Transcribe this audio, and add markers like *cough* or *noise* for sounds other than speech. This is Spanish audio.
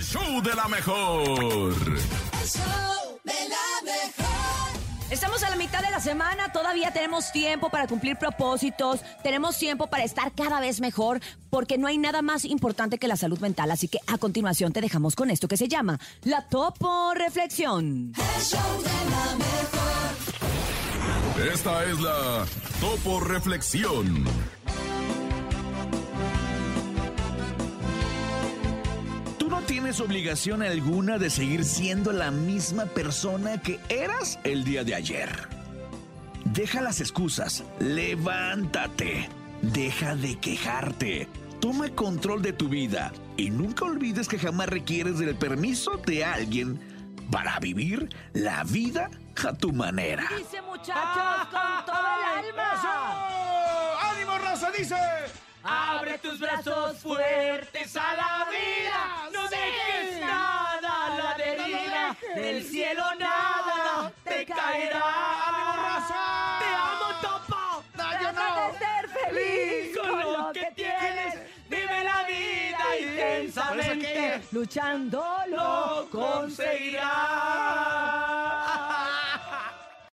el show de la mejor. El show de la mejor. Estamos a la mitad de la semana, todavía tenemos tiempo para cumplir propósitos, tenemos tiempo para estar cada vez mejor, porque no hay nada más importante que la salud mental. Así que a continuación te dejamos con esto que se llama la Topo Reflexión. El show de la mejor. Esta es la Topo Reflexión. Tienes obligación alguna de seguir siendo la misma persona que eras el día de ayer. Deja las excusas, levántate, deja de quejarte, toma control de tu vida y nunca olvides que jamás requieres del permiso de alguien para vivir la vida a tu manera. Dice muchachos con *laughs* todo el alma. ¡Ánimo, raza! Dice. Abre tus brazos fuertes Del cielo nada te caerá. ¡Ánimo, raza! Te amo, Topo. No, yo no. ser feliz Con lo que tienes, vive la vida intensamente. luchando Lo conseguirás.